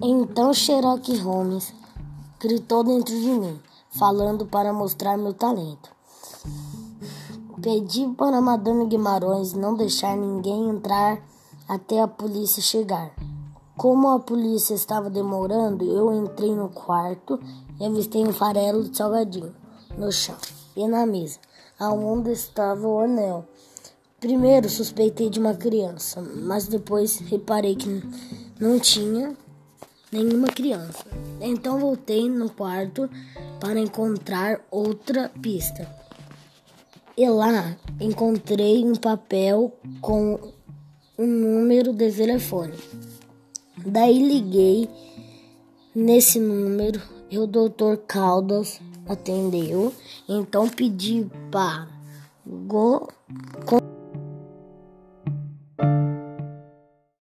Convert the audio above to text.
Então Sherlock Holmes gritou dentro de mim, falando para mostrar meu talento. Pedi para Madame Guimarães não deixar ninguém entrar até a polícia chegar. Como a polícia estava demorando, eu entrei no quarto e avistei um farelo de salgadinho no chão e na mesa, aonde estava o anel. Primeiro suspeitei de uma criança, mas depois reparei que não tinha nenhuma criança. Então voltei no quarto para encontrar outra pista. E lá encontrei um papel com um número de telefone. Daí liguei nesse número e o doutor Caldas atendeu. Então pedi para go